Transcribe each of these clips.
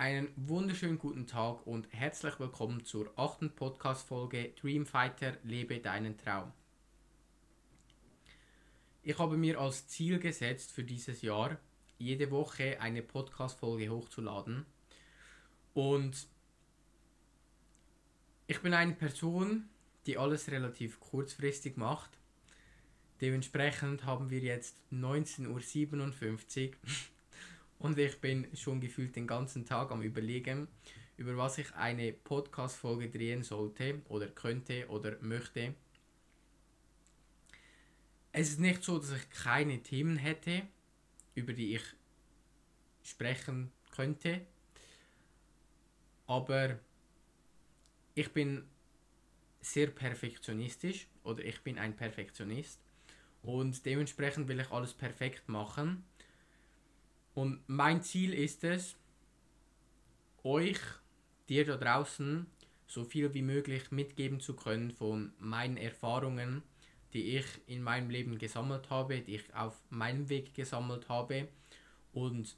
Einen wunderschönen guten Tag und herzlich willkommen zur achten Podcast-Folge Dreamfighter Lebe deinen Traum. Ich habe mir als Ziel gesetzt für dieses Jahr, jede Woche eine Podcast-Folge hochzuladen. Und ich bin eine Person, die alles relativ kurzfristig macht. Dementsprechend haben wir jetzt 19.57 Uhr und ich bin schon gefühlt den ganzen Tag am Überlegen, über was ich eine Podcast-Folge drehen sollte oder könnte oder möchte. Es ist nicht so, dass ich keine Themen hätte, über die ich sprechen könnte, aber ich bin sehr perfektionistisch oder ich bin ein Perfektionist. Und dementsprechend will ich alles perfekt machen und mein Ziel ist es, euch, dir da draußen, so viel wie möglich mitgeben zu können von meinen Erfahrungen, die ich in meinem Leben gesammelt habe, die ich auf meinem Weg gesammelt habe und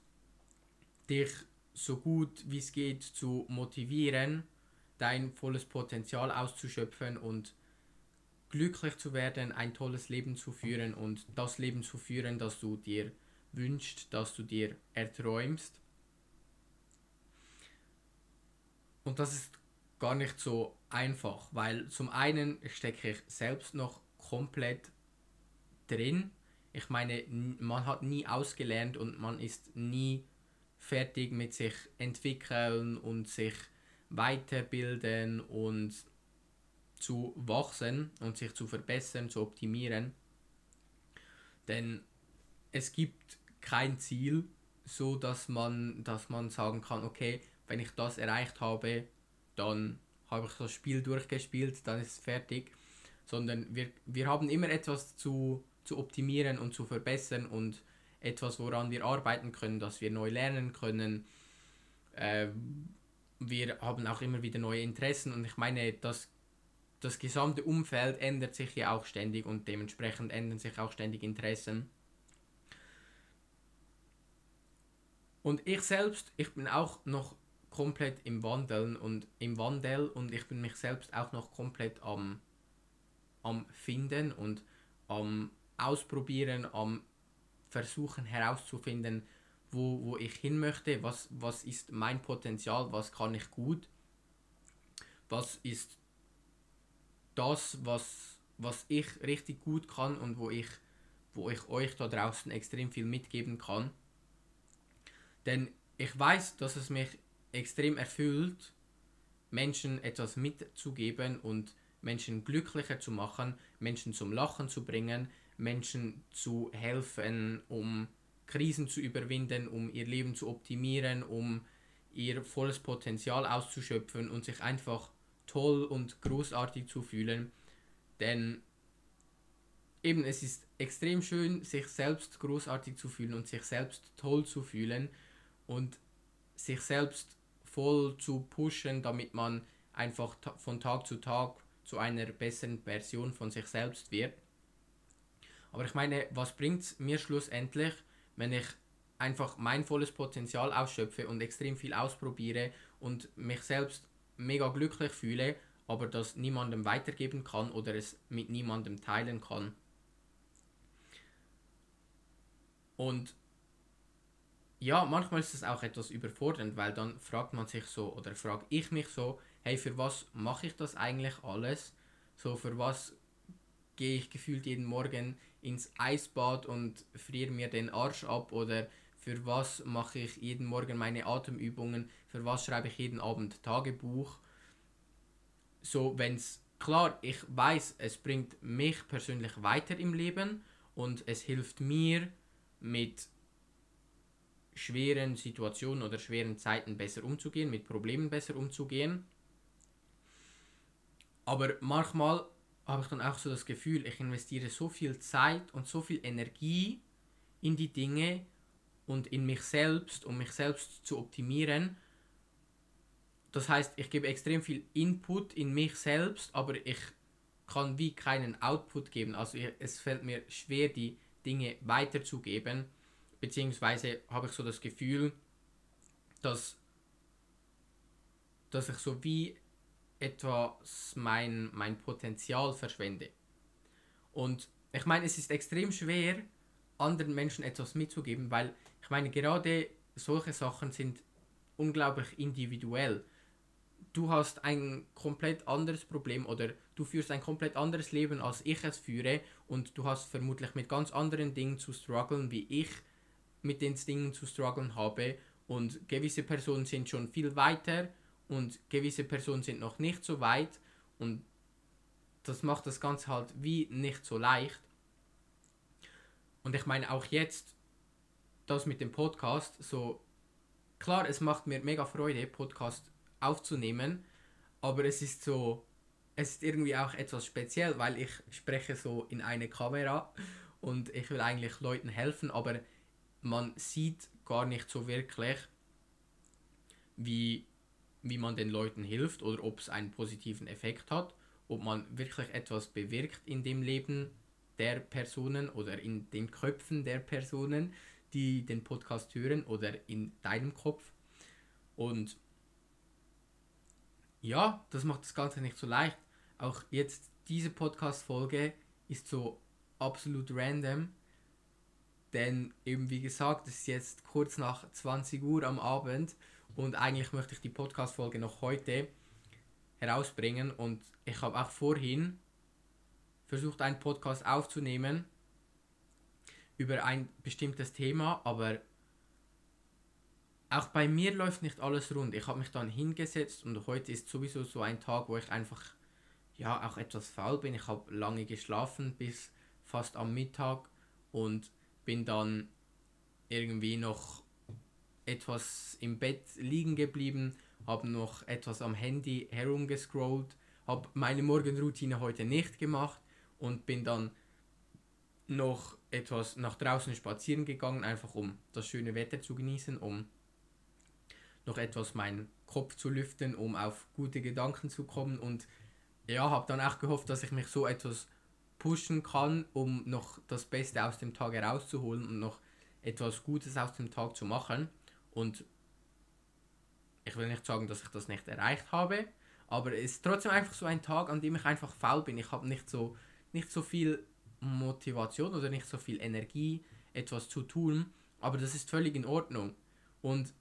dich so gut wie es geht zu motivieren, dein volles Potenzial auszuschöpfen und glücklich zu werden, ein tolles Leben zu führen und das Leben zu führen, das du dir wünscht, dass du dir erträumst. Und das ist gar nicht so einfach, weil zum einen stecke ich selbst noch komplett drin. Ich meine, man hat nie ausgelernt und man ist nie fertig mit sich entwickeln und sich weiterbilden und zu wachsen und sich zu verbessern, zu optimieren. Denn es gibt kein Ziel, so dass man, dass man sagen kann, okay, wenn ich das erreicht habe, dann habe ich das Spiel durchgespielt, dann ist es fertig. Sondern wir, wir haben immer etwas zu, zu optimieren und zu verbessern und etwas, woran wir arbeiten können, dass wir neu lernen können. Äh, wir haben auch immer wieder neue Interessen und ich meine, das, das gesamte Umfeld ändert sich ja auch ständig und dementsprechend ändern sich auch ständig Interessen. Und ich selbst, ich bin auch noch komplett im Wandeln und im Wandel und ich bin mich selbst auch noch komplett am, am Finden und am Ausprobieren, am Versuchen herauszufinden, wo, wo ich hin möchte, was, was ist mein Potenzial, was kann ich gut, was ist das, was, was ich richtig gut kann und wo ich, wo ich euch da draußen extrem viel mitgeben kann. Denn ich weiß, dass es mich extrem erfüllt, Menschen etwas mitzugeben und Menschen glücklicher zu machen, Menschen zum Lachen zu bringen, Menschen zu helfen, um Krisen zu überwinden, um ihr Leben zu optimieren, um ihr volles Potenzial auszuschöpfen und sich einfach toll und großartig zu fühlen. Denn eben es ist extrem schön, sich selbst großartig zu fühlen und sich selbst toll zu fühlen und sich selbst voll zu pushen, damit man einfach von Tag zu Tag zu einer besseren Version von sich selbst wird. Aber ich meine, was bringt es mir schlussendlich, wenn ich einfach mein volles Potenzial ausschöpfe und extrem viel ausprobiere und mich selbst mega glücklich fühle, aber das niemandem weitergeben kann oder es mit niemandem teilen kann. Und ja, manchmal ist es auch etwas überfordernd, weil dann fragt man sich so oder frage ich mich so, hey, für was mache ich das eigentlich alles? So, für was gehe ich gefühlt jeden Morgen ins Eisbad und friere mir den Arsch ab oder für was mache ich jeden Morgen meine Atemübungen, für was schreibe ich jeden Abend Tagebuch. So, wenn es klar, ich weiß, es bringt mich persönlich weiter im Leben und es hilft mir mit schweren Situationen oder schweren Zeiten besser umzugehen, mit Problemen besser umzugehen. Aber manchmal habe ich dann auch so das Gefühl, ich investiere so viel Zeit und so viel Energie in die Dinge und in mich selbst, um mich selbst zu optimieren. Das heißt, ich gebe extrem viel Input in mich selbst, aber ich kann wie keinen Output geben. Also es fällt mir schwer, die Dinge weiterzugeben beziehungsweise habe ich so das Gefühl, dass dass ich so wie etwas mein, mein Potenzial verschwende. Und ich meine, es ist extrem schwer, anderen Menschen etwas mitzugeben, weil ich meine, gerade solche Sachen sind unglaublich individuell. Du hast ein komplett anderes Problem oder du führst ein komplett anderes Leben, als ich es führe und du hast vermutlich mit ganz anderen Dingen zu strugglen, wie ich mit den Dingen zu strugglen habe und gewisse Personen sind schon viel weiter und gewisse Personen sind noch nicht so weit und das macht das Ganze halt wie nicht so leicht. Und ich meine auch jetzt, das mit dem Podcast, so klar, es macht mir mega Freude, Podcast aufzunehmen, aber es ist so, es ist irgendwie auch etwas speziell, weil ich spreche so in eine Kamera und ich will eigentlich Leuten helfen, aber man sieht gar nicht so wirklich, wie, wie man den Leuten hilft oder ob es einen positiven Effekt hat, ob man wirklich etwas bewirkt in dem Leben der Personen oder in den Köpfen der Personen, die den Podcast hören oder in deinem Kopf. Und ja, das macht das Ganze nicht so leicht. Auch jetzt diese Podcast-Folge ist so absolut random. Denn eben wie gesagt, es ist jetzt kurz nach 20 Uhr am Abend und eigentlich möchte ich die Podcast-Folge noch heute herausbringen. Und ich habe auch vorhin versucht, einen Podcast aufzunehmen über ein bestimmtes Thema, aber auch bei mir läuft nicht alles rund. Ich habe mich dann hingesetzt und heute ist sowieso so ein Tag, wo ich einfach ja auch etwas faul bin. Ich habe lange geschlafen bis fast am Mittag und bin dann irgendwie noch etwas im Bett liegen geblieben, habe noch etwas am Handy herumgescrollt, habe meine Morgenroutine heute nicht gemacht und bin dann noch etwas nach draußen spazieren gegangen, einfach um das schöne Wetter zu genießen, um noch etwas meinen Kopf zu lüften, um auf gute Gedanken zu kommen. Und ja, habe dann auch gehofft, dass ich mich so etwas pushen kann, um noch das Beste aus dem Tag herauszuholen und noch etwas Gutes aus dem Tag zu machen. Und ich will nicht sagen, dass ich das nicht erreicht habe, aber es ist trotzdem einfach so ein Tag, an dem ich einfach faul bin. Ich habe nicht so, nicht so viel Motivation oder nicht so viel Energie, etwas zu tun, aber das ist völlig in Ordnung. Und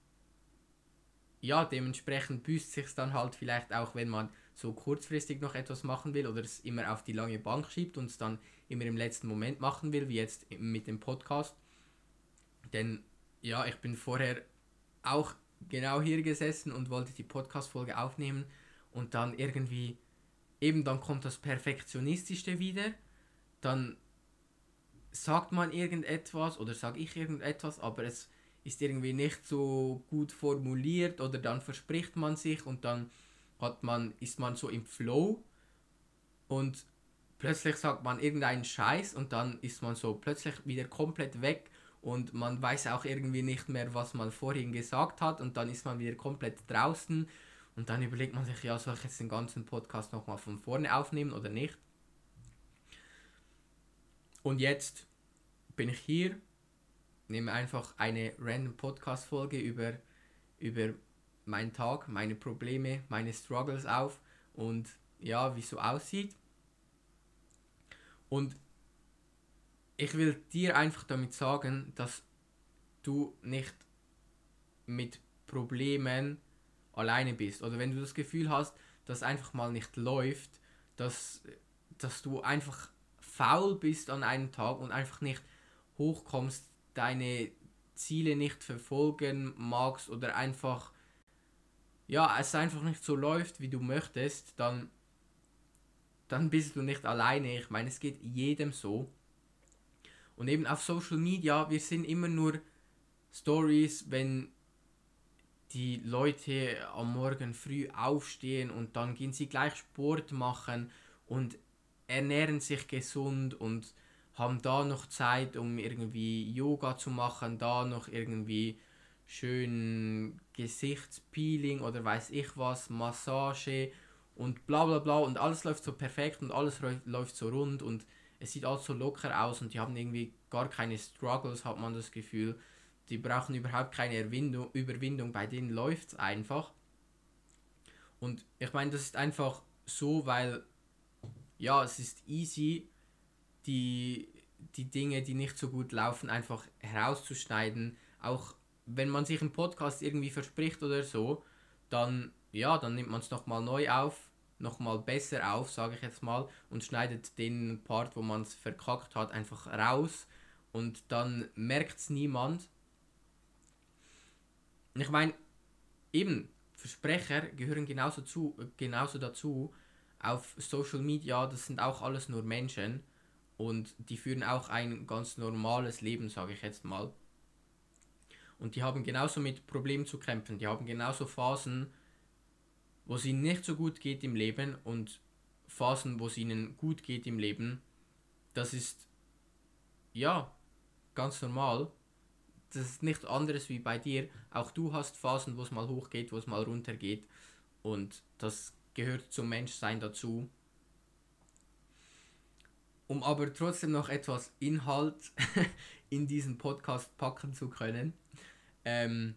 ja, dementsprechend büßt sich dann halt vielleicht auch, wenn man so kurzfristig noch etwas machen will oder es immer auf die lange Bank schiebt und es dann immer im letzten Moment machen will, wie jetzt mit dem Podcast. Denn ja, ich bin vorher auch genau hier gesessen und wollte die Podcast-Folge aufnehmen und dann irgendwie, eben dann kommt das Perfektionistische wieder, dann sagt man irgendetwas oder sage ich irgendetwas, aber es ist irgendwie nicht so gut formuliert oder dann verspricht man sich und dann hat man, ist man so im Flow und plötzlich sagt man irgendeinen Scheiß und dann ist man so plötzlich wieder komplett weg und man weiß auch irgendwie nicht mehr, was man vorhin gesagt hat und dann ist man wieder komplett draußen und dann überlegt man sich, ja, soll ich jetzt den ganzen Podcast nochmal von vorne aufnehmen oder nicht? Und jetzt bin ich hier, nehme einfach eine random Podcast-Folge über, über meinen Tag, meine Probleme, meine Struggles auf und ja, wie es so aussieht. Und ich will dir einfach damit sagen, dass du nicht mit Problemen alleine bist. Oder wenn du das Gefühl hast, dass einfach mal nicht läuft, dass, dass du einfach faul bist an einem Tag und einfach nicht hochkommst, deine Ziele nicht verfolgen magst oder einfach ja, es einfach nicht so läuft, wie du möchtest, dann dann bist du nicht alleine. Ich meine, es geht jedem so. Und eben auf Social Media, wir sind immer nur Stories, wenn die Leute am Morgen früh aufstehen und dann gehen sie gleich Sport machen und ernähren sich gesund und haben da noch Zeit, um irgendwie Yoga zu machen, da noch irgendwie schön Gesichtspeeling oder weiß ich was, Massage und bla bla bla und alles läuft so perfekt und alles läuft so rund und es sieht alles so locker aus und die haben irgendwie gar keine Struggles, hat man das Gefühl. Die brauchen überhaupt keine Erwindung, Überwindung, bei denen läuft es einfach. Und ich meine, das ist einfach so, weil ja, es ist easy, die, die Dinge, die nicht so gut laufen, einfach herauszuschneiden. Auch wenn man sich im Podcast irgendwie verspricht oder so, dann ja, dann nimmt man es nochmal neu auf, nochmal besser auf, sage ich jetzt mal, und schneidet den Part, wo man es verkackt hat, einfach raus und dann merkt es niemand. Ich meine, eben, Versprecher gehören genauso, zu, genauso dazu. Auf Social Media, das sind auch alles nur Menschen und die führen auch ein ganz normales Leben, sage ich jetzt mal. Und die haben genauso mit Problemen zu kämpfen. Die haben genauso Phasen, wo es ihnen nicht so gut geht im Leben und Phasen, wo es ihnen gut geht im Leben. Das ist ja ganz normal. Das ist nichts anderes wie bei dir. Auch du hast Phasen, wo es mal hoch geht, wo es mal runter geht. Und das gehört zum Menschsein dazu. Um aber trotzdem noch etwas Inhalt in diesen Podcast packen zu können, ähm,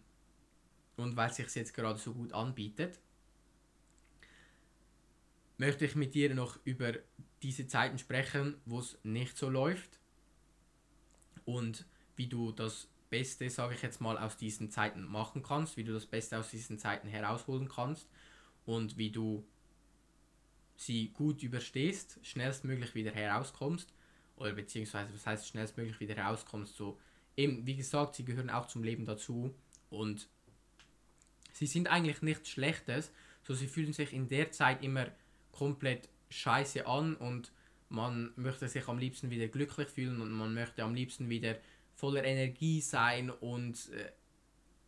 und weil es sich jetzt gerade so gut anbietet, möchte ich mit dir noch über diese Zeiten sprechen, wo es nicht so läuft? Und wie du das Beste, sage ich jetzt mal, aus diesen Zeiten machen kannst, wie du das Beste aus diesen Zeiten herausholen kannst und wie du sie gut überstehst, schnellstmöglich wieder herauskommst oder beziehungsweise was heißt schnellstmöglich wieder herauskommst, so eben, wie gesagt, sie gehören auch zum Leben dazu. Und sie sind eigentlich nichts Schlechtes, so sie fühlen sich in der Zeit immer komplett scheiße an und man möchte sich am liebsten wieder glücklich fühlen und man möchte am liebsten wieder voller Energie sein und äh,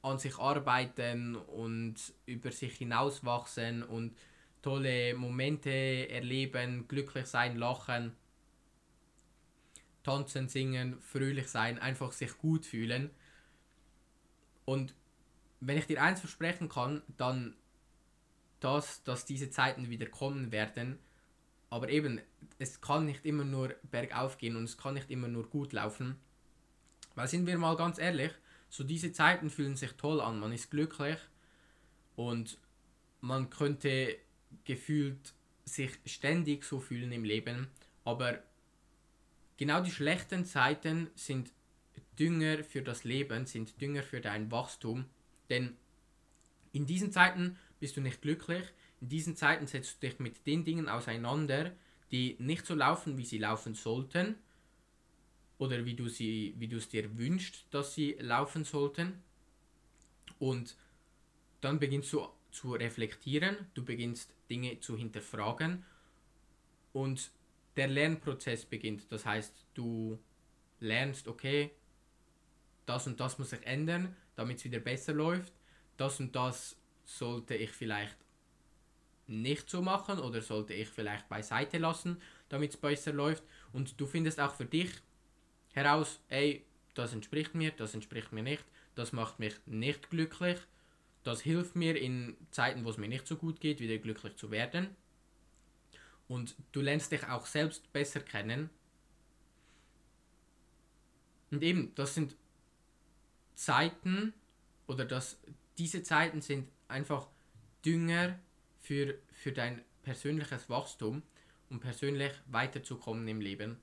an sich arbeiten und über sich hinauswachsen und tolle Momente erleben, glücklich sein, lachen tanzen, singen, fröhlich sein, einfach sich gut fühlen. Und wenn ich dir eins versprechen kann, dann das, dass diese Zeiten wieder kommen werden. Aber eben, es kann nicht immer nur bergauf gehen und es kann nicht immer nur gut laufen. Weil sind wir mal ganz ehrlich, so diese Zeiten fühlen sich toll an, man ist glücklich und man könnte gefühlt sich ständig so fühlen im Leben, aber Genau die schlechten Zeiten sind Dünger für das Leben, sind Dünger für dein Wachstum. Denn in diesen Zeiten bist du nicht glücklich, in diesen Zeiten setzt du dich mit den Dingen auseinander, die nicht so laufen, wie sie laufen sollten oder wie du, sie, wie du es dir wünschst, dass sie laufen sollten. Und dann beginnst du zu reflektieren, du beginnst Dinge zu hinterfragen und der Lernprozess beginnt. Das heißt, du lernst, okay, das und das muss sich ändern, damit es wieder besser läuft. Das und das sollte ich vielleicht nicht so machen oder sollte ich vielleicht beiseite lassen, damit es besser läuft. Und du findest auch für dich heraus, ey, das entspricht mir, das entspricht mir nicht, das macht mich nicht glücklich. Das hilft mir in Zeiten, wo es mir nicht so gut geht, wieder glücklich zu werden. Und du lernst dich auch selbst besser kennen. Und eben, das sind Zeiten oder das, diese Zeiten sind einfach Dünger für, für dein persönliches Wachstum, um persönlich weiterzukommen im Leben.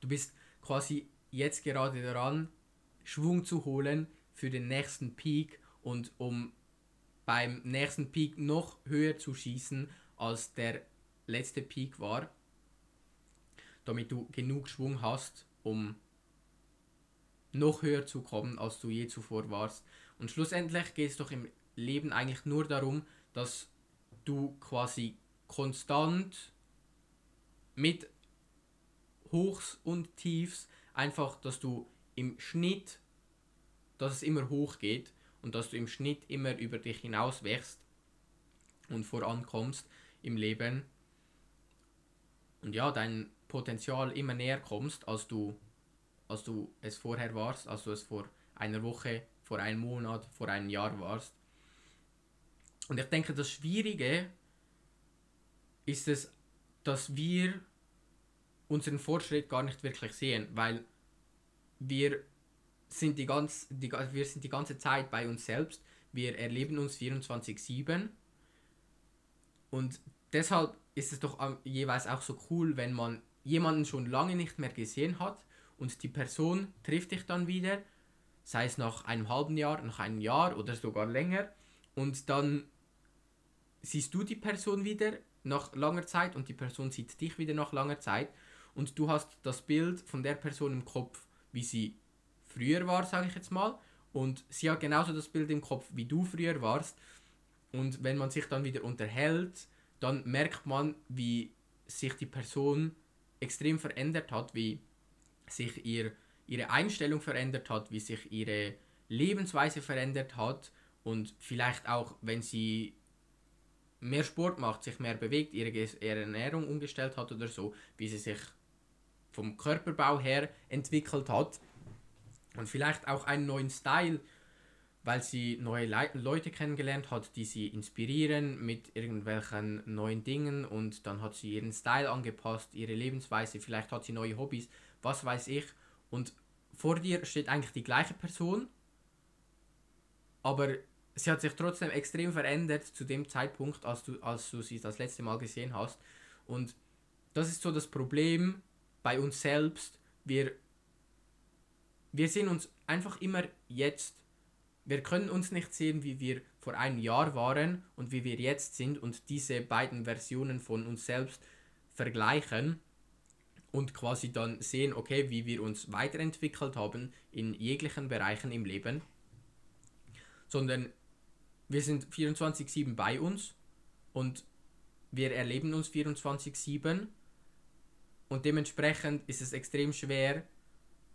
Du bist quasi jetzt gerade daran, Schwung zu holen für den nächsten Peak und um beim nächsten Peak noch höher zu schießen als der letzte Peak war, damit du genug Schwung hast, um noch höher zu kommen, als du je zuvor warst. Und schlussendlich geht es doch im Leben eigentlich nur darum, dass du quasi konstant mit Hochs und Tiefs einfach, dass du im Schnitt, dass es immer hoch geht und dass du im Schnitt immer über dich hinaus wächst und vorankommst im Leben und ja, dein Potenzial immer näher kommst, als du, als du es vorher warst, als du es vor einer Woche, vor einem Monat, vor einem Jahr warst. Und ich denke, das Schwierige ist es, dass wir unseren Fortschritt gar nicht wirklich sehen, weil wir sind die, ganz, die, wir sind die ganze Zeit bei uns selbst, wir erleben uns 24-7 und deshalb ist es doch jeweils auch so cool, wenn man jemanden schon lange nicht mehr gesehen hat und die Person trifft dich dann wieder, sei es nach einem halben Jahr, nach einem Jahr oder sogar länger und dann siehst du die Person wieder nach langer Zeit und die Person sieht dich wieder nach langer Zeit und du hast das Bild von der Person im Kopf, wie sie früher war, sage ich jetzt mal, und sie hat genauso das Bild im Kopf, wie du früher warst. Und wenn man sich dann wieder unterhält, dann merkt man, wie sich die Person extrem verändert hat, wie sich ihr, ihre Einstellung verändert hat, wie sich ihre Lebensweise verändert hat und vielleicht auch, wenn sie mehr Sport macht, sich mehr bewegt, ihre, ihre Ernährung umgestellt hat oder so, wie sie sich vom Körperbau her entwickelt hat und vielleicht auch einen neuen Style, weil sie neue Le Leute kennengelernt hat, die sie inspirieren mit irgendwelchen neuen Dingen und dann hat sie ihren Style angepasst, ihre Lebensweise, vielleicht hat sie neue Hobbys, was weiß ich. Und vor dir steht eigentlich die gleiche Person, aber sie hat sich trotzdem extrem verändert zu dem Zeitpunkt, als du, als du sie das letzte Mal gesehen hast. Und das ist so das Problem bei uns selbst. Wir wir sehen uns einfach immer jetzt. Wir können uns nicht sehen, wie wir vor einem Jahr waren und wie wir jetzt sind und diese beiden Versionen von uns selbst vergleichen und quasi dann sehen, okay, wie wir uns weiterentwickelt haben in jeglichen Bereichen im Leben, sondern wir sind 24/7 bei uns und wir erleben uns 24/7 und dementsprechend ist es extrem schwer,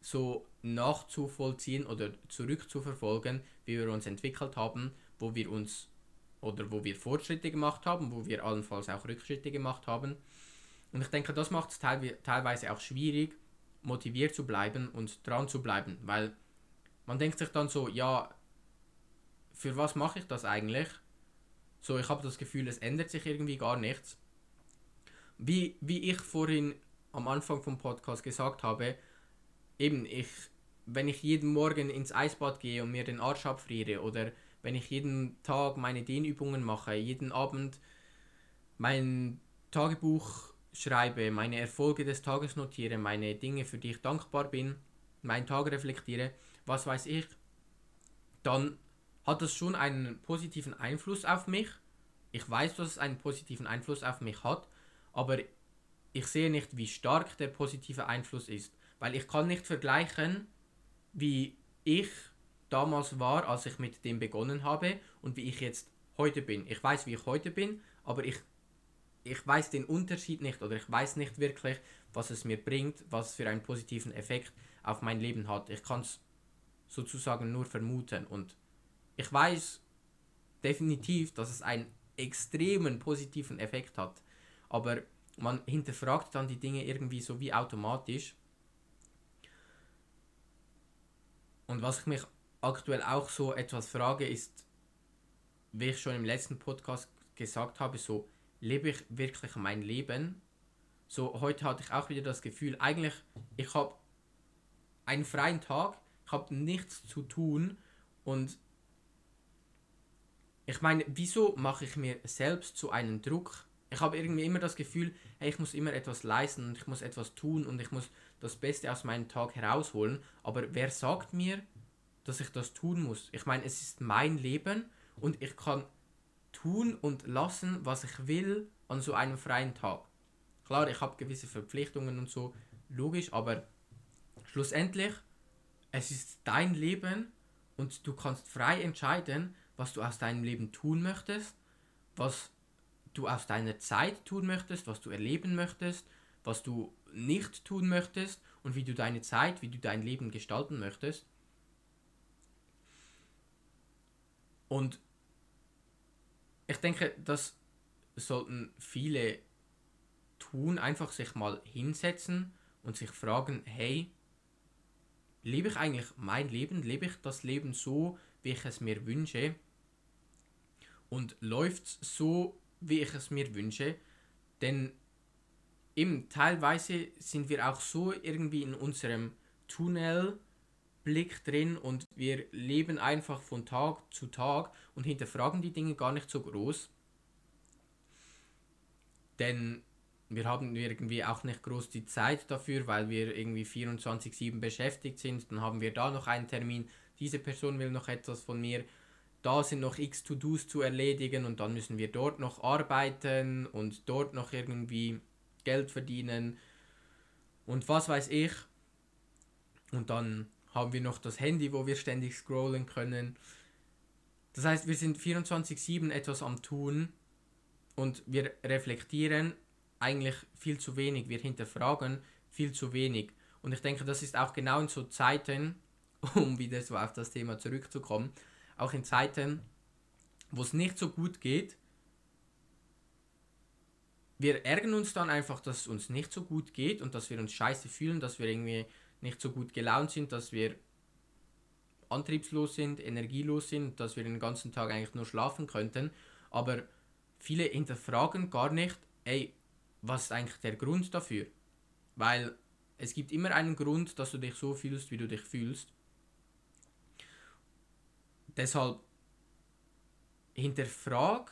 so nachzuvollziehen oder zurückzuverfolgen, wie wir uns entwickelt haben, wo wir uns oder wo wir Fortschritte gemacht haben, wo wir allenfalls auch Rückschritte gemacht haben. Und ich denke, das macht es teilweise auch schwierig, motiviert zu bleiben und dran zu bleiben, weil man denkt sich dann so, ja, für was mache ich das eigentlich? So, ich habe das Gefühl, es ändert sich irgendwie gar nichts. Wie, wie ich vorhin am Anfang vom Podcast gesagt habe, eben, ich, wenn ich jeden Morgen ins Eisbad gehe und mir den Arsch abfriere oder wenn ich jeden Tag meine Dehnübungen mache, jeden Abend mein Tagebuch schreibe, meine Erfolge des Tages notiere, meine Dinge, für die ich dankbar bin, meinen Tag reflektiere, was weiß ich, dann hat das schon einen positiven Einfluss auf mich. Ich weiß, dass es einen positiven Einfluss auf mich hat, aber ich sehe nicht, wie stark der positive Einfluss ist. Weil ich kann nicht vergleichen, wie ich damals war, als ich mit dem begonnen habe und wie ich jetzt heute bin. Ich weiß, wie ich heute bin, aber ich, ich weiß den Unterschied nicht oder ich weiß nicht wirklich, was es mir bringt, was für einen positiven Effekt auf mein Leben hat. Ich kann es sozusagen nur vermuten und ich weiß definitiv, dass es einen extremen positiven Effekt hat, aber man hinterfragt dann die Dinge irgendwie so wie automatisch Und was ich mich aktuell auch so etwas frage, ist, wie ich schon im letzten Podcast gesagt habe, so lebe ich wirklich mein Leben? So heute hatte ich auch wieder das Gefühl, eigentlich, ich habe einen freien Tag, ich habe nichts zu tun und ich meine, wieso mache ich mir selbst so einen Druck? Ich habe irgendwie immer das Gefühl, hey, ich muss immer etwas leisten und ich muss etwas tun und ich muss das Beste aus meinem Tag herausholen. Aber wer sagt mir, dass ich das tun muss? Ich meine, es ist mein Leben und ich kann tun und lassen, was ich will an so einem freien Tag. Klar, ich habe gewisse Verpflichtungen und so, logisch, aber schlussendlich, es ist dein Leben und du kannst frei entscheiden, was du aus deinem Leben tun möchtest, was du aus deiner Zeit tun möchtest, was du erleben möchtest, was du nicht tun möchtest und wie du deine Zeit, wie du dein Leben gestalten möchtest. Und ich denke, das sollten viele tun, einfach sich mal hinsetzen und sich fragen, hey, lebe ich eigentlich mein Leben, lebe ich das Leben so, wie ich es mir wünsche? Und läuft es so, wie ich es mir wünsche? Denn eben teilweise sind wir auch so irgendwie in unserem Tunnelblick drin und wir leben einfach von Tag zu Tag und hinterfragen die Dinge gar nicht so groß. denn wir haben irgendwie auch nicht groß die Zeit dafür, weil wir irgendwie 24/7 beschäftigt sind. Dann haben wir da noch einen Termin, diese Person will noch etwas von mir, da sind noch x To-Dos zu erledigen und dann müssen wir dort noch arbeiten und dort noch irgendwie Geld verdienen und was weiß ich. Und dann haben wir noch das Handy, wo wir ständig scrollen können. Das heißt, wir sind 24/7 etwas am Tun und wir reflektieren eigentlich viel zu wenig. Wir hinterfragen viel zu wenig. Und ich denke, das ist auch genau in so Zeiten, um wieder so auf das Thema zurückzukommen, auch in Zeiten, wo es nicht so gut geht, wir ärgern uns dann einfach, dass es uns nicht so gut geht und dass wir uns scheiße fühlen, dass wir irgendwie nicht so gut gelaunt sind, dass wir antriebslos sind, energielos sind, dass wir den ganzen Tag eigentlich nur schlafen könnten. Aber viele hinterfragen gar nicht, ey, was ist eigentlich der Grund dafür? Weil es gibt immer einen Grund, dass du dich so fühlst, wie du dich fühlst. Deshalb hinterfrag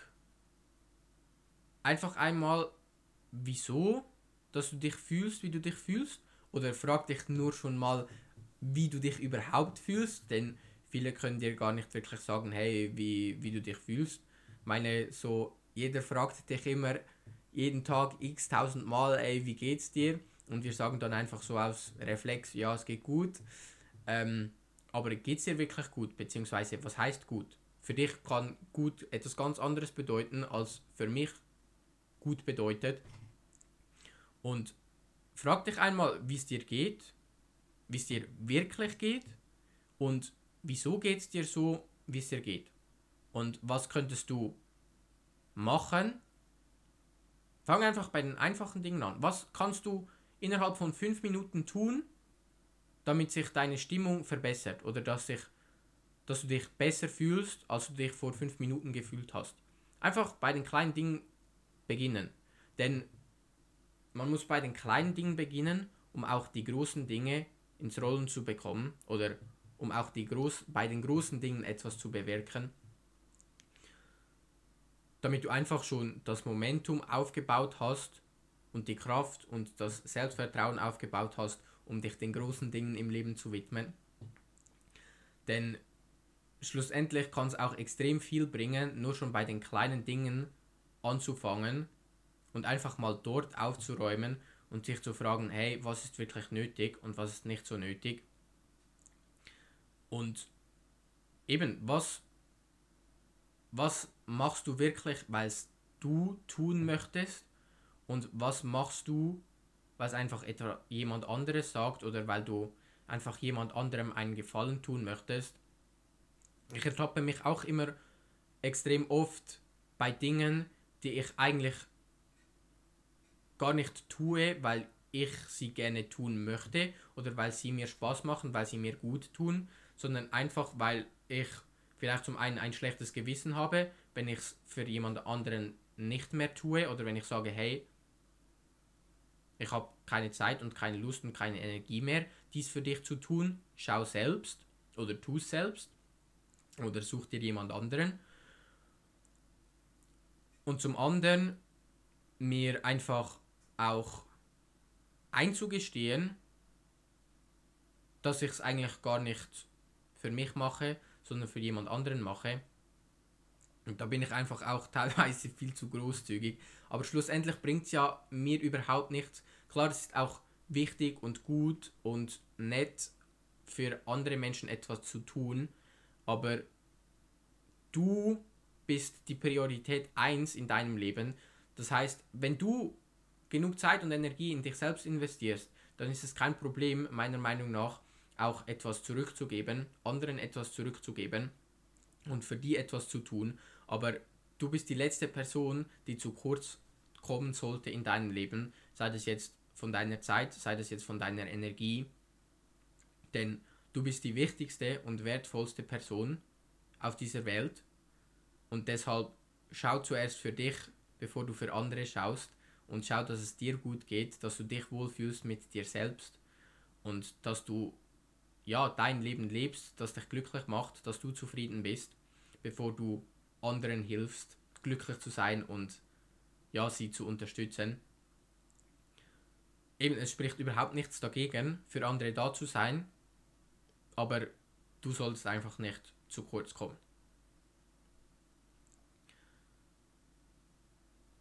einfach einmal, wieso, dass du dich fühlst, wie du dich fühlst. Oder frag dich nur schon mal, wie du dich überhaupt fühlst. Denn viele können dir gar nicht wirklich sagen, hey, wie, wie du dich fühlst. Meine, so, jeder fragt dich immer jeden Tag x tausend Mal, ey, wie geht's dir? Und wir sagen dann einfach so aus Reflex, ja, es geht gut. Ähm, aber geht es dir wirklich gut? Beziehungsweise, was heißt gut? Für dich kann gut etwas ganz anderes bedeuten, als für mich gut bedeutet. Und frag dich einmal, wie es dir geht, wie es dir wirklich geht und wieso geht es dir so, wie es dir geht. Und was könntest du machen? Fang einfach bei den einfachen Dingen an. Was kannst du innerhalb von fünf Minuten tun, damit sich deine Stimmung verbessert oder dass, sich, dass du dich besser fühlst, als du dich vor fünf Minuten gefühlt hast. Einfach bei den kleinen Dingen beginnen. Denn man muss bei den kleinen Dingen beginnen, um auch die großen Dinge ins Rollen zu bekommen oder um auch die groß, bei den großen Dingen etwas zu bewirken. Damit du einfach schon das Momentum aufgebaut hast und die Kraft und das Selbstvertrauen aufgebaut hast, um dich den großen Dingen im Leben zu widmen. Denn schlussendlich kann es auch extrem viel bringen, nur schon bei den kleinen Dingen anzufangen und einfach mal dort aufzuräumen und sich zu fragen, hey, was ist wirklich nötig und was ist nicht so nötig. Und eben, was, was machst du wirklich, weil es du tun möchtest und was machst du, weil es einfach etwa jemand anderes sagt oder weil du einfach jemand anderem einen Gefallen tun möchtest. Ich ertappe mich auch immer extrem oft bei Dingen, die ich eigentlich gar nicht tue, weil ich sie gerne tun möchte oder weil sie mir Spaß machen, weil sie mir gut tun, sondern einfach weil ich vielleicht zum einen ein schlechtes Gewissen habe, wenn ich es für jemand anderen nicht mehr tue oder wenn ich sage, hey, ich habe keine Zeit und keine Lust und keine Energie mehr, dies für dich zu tun, schau selbst oder tu selbst oder such dir jemand anderen. Und zum anderen mir einfach auch einzugestehen, dass ich es eigentlich gar nicht für mich mache, sondern für jemand anderen mache. Und da bin ich einfach auch teilweise viel zu großzügig. Aber schlussendlich bringt es ja mir überhaupt nichts. Klar, es ist auch wichtig und gut und nett für andere Menschen etwas zu tun, aber du bist die Priorität 1 in deinem Leben. Das heißt, wenn du genug Zeit und Energie in dich selbst investierst, dann ist es kein Problem, meiner Meinung nach, auch etwas zurückzugeben, anderen etwas zurückzugeben und für die etwas zu tun. Aber du bist die letzte Person, die zu kurz kommen sollte in deinem Leben, sei das jetzt von deiner Zeit, sei das jetzt von deiner Energie. Denn du bist die wichtigste und wertvollste Person auf dieser Welt. Und deshalb schau zuerst für dich, bevor du für andere schaust und schau, dass es dir gut geht, dass du dich wohlfühlst mit dir selbst und dass du ja dein Leben lebst, das dich glücklich macht, dass du zufrieden bist, bevor du anderen hilfst, glücklich zu sein und ja, sie zu unterstützen. Eben, es spricht überhaupt nichts dagegen, für andere da zu sein, aber du sollst einfach nicht zu kurz kommen.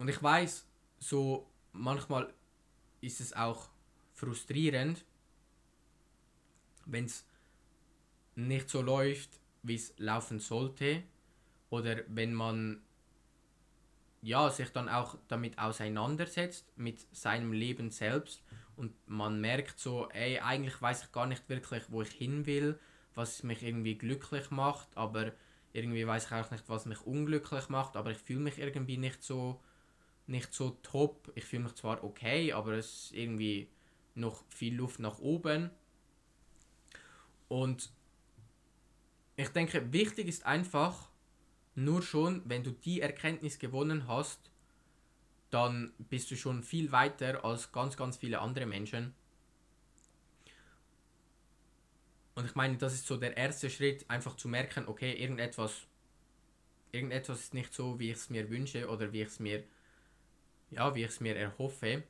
Und ich weiß, so manchmal ist es auch frustrierend, wenn es nicht so läuft, wie es laufen sollte. Oder wenn man ja, sich dann auch damit auseinandersetzt, mit seinem Leben selbst. Und man merkt so, ey, eigentlich weiß ich gar nicht wirklich, wo ich hin will, was mich irgendwie glücklich macht, aber irgendwie weiß ich auch nicht, was mich unglücklich macht, aber ich fühle mich irgendwie nicht so nicht so top. Ich fühle mich zwar okay, aber es ist irgendwie noch viel Luft nach oben. Und ich denke, wichtig ist einfach, nur schon, wenn du die Erkenntnis gewonnen hast, dann bist du schon viel weiter als ganz, ganz viele andere Menschen. Und ich meine, das ist so der erste Schritt, einfach zu merken, okay, irgendetwas, irgendetwas ist nicht so, wie ich es mir wünsche oder wie ich es mir, ja, wie ich es mir erhoffe.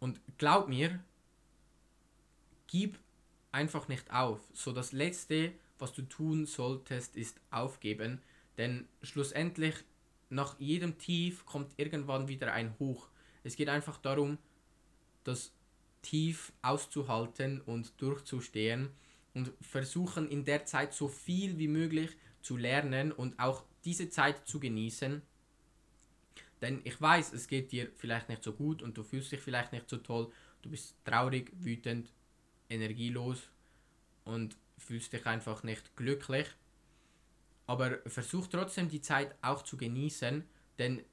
Und glaub mir, gib einfach nicht auf. So das Letzte, was du tun solltest, ist aufgeben. Denn schlussendlich, nach jedem Tief kommt irgendwann wieder ein Hoch. Es geht einfach darum, das Tief auszuhalten und durchzustehen und versuchen in der Zeit so viel wie möglich zu lernen und auch diese Zeit zu genießen. Denn ich weiß, es geht dir vielleicht nicht so gut und du fühlst dich vielleicht nicht so toll. Du bist traurig, wütend, energielos und fühlst dich einfach nicht glücklich. Aber versuch trotzdem die Zeit auch zu genießen, denn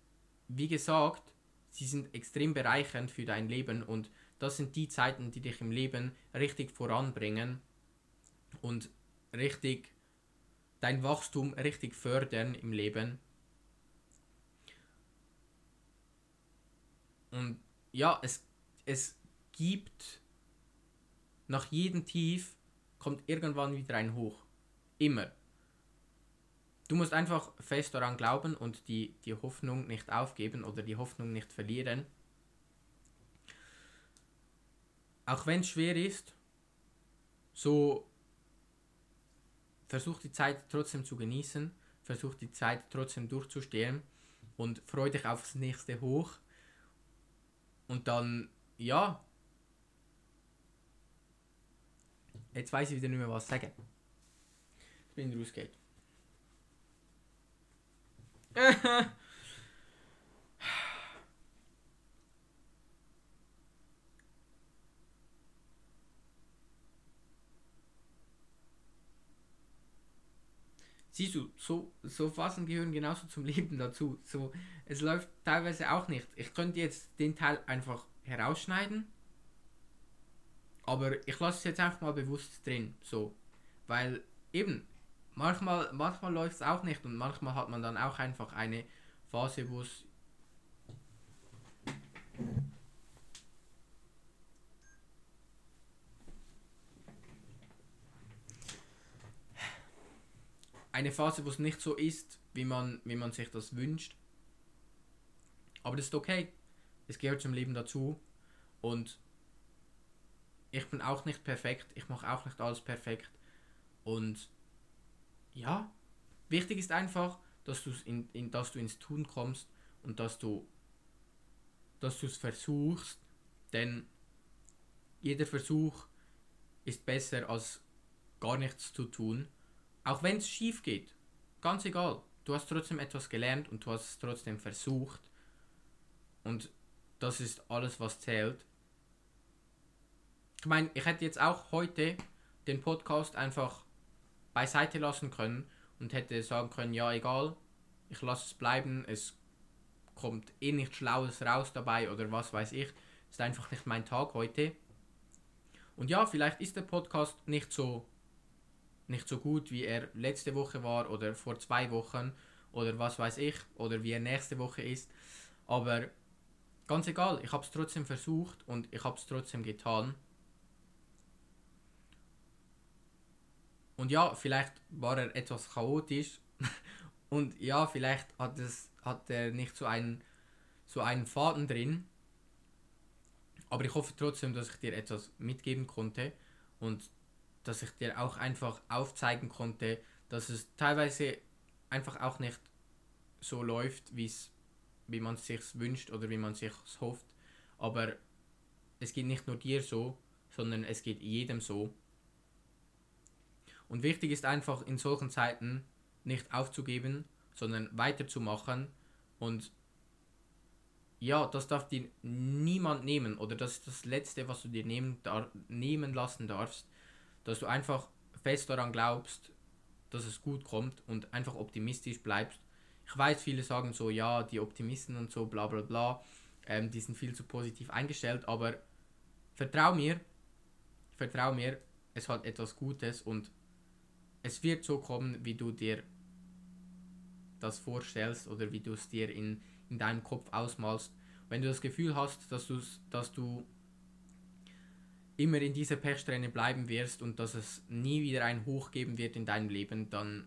wie gesagt, sie sind extrem bereichernd für dein Leben und das sind die Zeiten, die dich im Leben richtig voranbringen und richtig dein Wachstum richtig fördern im Leben. Und ja, es, es gibt nach jedem Tief kommt irgendwann wieder ein Hoch. Immer. Du musst einfach fest daran glauben und die, die Hoffnung nicht aufgeben oder die Hoffnung nicht verlieren. Auch wenn es schwer ist, so versuch die Zeit trotzdem zu genießen, versuch die Zeit trotzdem durchzustehen und freu dich aufs nächste Hoch. Und dann, ja, Jetzt weiß ich wieder nicht mehr, was sagen. Ich bin rausgeht. Siehst du, so, so Phasen gehören genauso zum Leben dazu. So, es läuft teilweise auch nicht. Ich könnte jetzt den Teil einfach herausschneiden aber ich lasse es jetzt einfach mal bewusst drin, so. Weil eben, manchmal, manchmal läuft es auch nicht und manchmal hat man dann auch einfach eine Phase, wo es eine Phase, wo es nicht so ist, wie man, wie man sich das wünscht. Aber das ist okay. Es gehört zum Leben dazu. Und ich bin auch nicht perfekt, ich mache auch nicht alles perfekt. Und ja, wichtig ist einfach, dass, in, in, dass du ins Tun kommst und dass du dass du es versuchst, denn jeder Versuch ist besser als gar nichts zu tun, auch wenn es schief geht. Ganz egal, du hast trotzdem etwas gelernt und du hast es trotzdem versucht und das ist alles, was zählt. Ich meine, ich hätte jetzt auch heute den Podcast einfach beiseite lassen können und hätte sagen können, ja egal, ich lasse es bleiben, es kommt eh nichts Schlaues raus dabei oder was weiß ich. Ist einfach nicht mein Tag heute. Und ja, vielleicht ist der Podcast nicht so nicht so gut, wie er letzte Woche war oder vor zwei Wochen oder was weiß ich oder wie er nächste Woche ist. Aber ganz egal, ich habe es trotzdem versucht und ich habe es trotzdem getan. Und ja, vielleicht war er etwas chaotisch Und ja, vielleicht hat, es, hat er nicht so einen, so einen Faden drin. Aber ich hoffe trotzdem, dass ich dir etwas mitgeben konnte und dass ich dir auch einfach aufzeigen konnte, dass es teilweise einfach auch nicht so läuft, wie's, wie man es sich wünscht oder wie man sich hofft. Aber es geht nicht nur dir so, sondern es geht jedem so. Und wichtig ist einfach in solchen Zeiten nicht aufzugeben, sondern weiterzumachen. Und ja, das darf dir niemand nehmen oder das ist das Letzte, was du dir nehmen, dar nehmen lassen darfst, dass du einfach fest daran glaubst, dass es gut kommt und einfach optimistisch bleibst. Ich weiß, viele sagen so, ja, die Optimisten und so, bla bla bla, ähm, die sind viel zu positiv eingestellt, aber vertrau mir, vertrau mir, es hat etwas Gutes und es wird so kommen, wie du dir das vorstellst oder wie du es dir in, in deinem Kopf ausmalst. Wenn du das Gefühl hast, dass, dass du immer in dieser Pechsträhne bleiben wirst und dass es nie wieder ein Hoch geben wird in deinem Leben, dann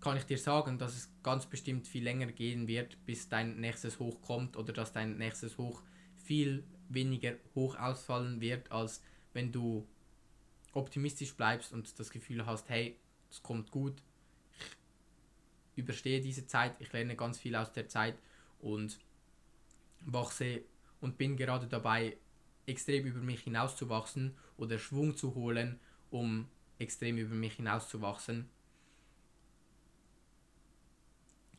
kann ich dir sagen, dass es ganz bestimmt viel länger gehen wird, bis dein nächstes Hoch kommt oder dass dein nächstes Hoch viel weniger hoch ausfallen wird, als wenn du optimistisch bleibst und das Gefühl hast, hey, es kommt gut, ich überstehe diese Zeit, ich lerne ganz viel aus der Zeit und wachse und bin gerade dabei, extrem über mich hinauszuwachsen oder Schwung zu holen, um extrem über mich hinauszuwachsen.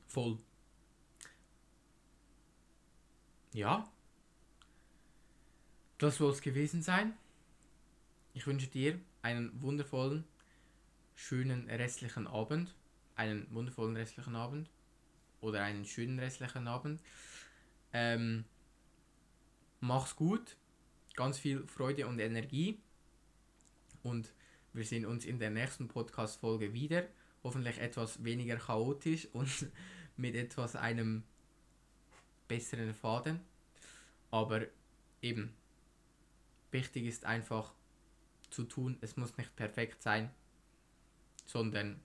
Voll. Ja. Das soll es gewesen sein. Ich wünsche dir einen wundervollen, schönen restlichen Abend. Einen wundervollen restlichen Abend. Oder einen schönen restlichen Abend. Ähm, mach's gut. Ganz viel Freude und Energie. Und wir sehen uns in der nächsten Podcast-Folge wieder. Hoffentlich etwas weniger chaotisch und mit etwas einem besseren Faden. Aber eben, wichtig ist einfach, zu tun. Es muss nicht perfekt sein, sondern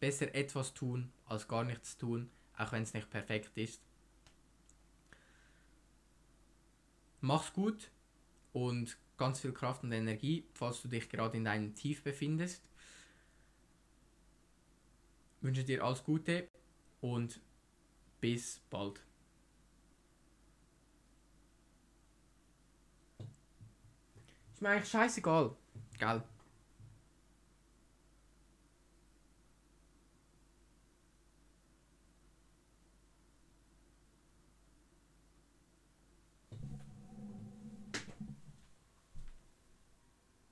besser etwas tun als gar nichts tun, auch wenn es nicht perfekt ist. Mach's gut und ganz viel Kraft und Energie, falls du dich gerade in deinem Tief befindest. Ich wünsche dir alles Gute und bis bald. Ist mir eigentlich scheißegal. Gell?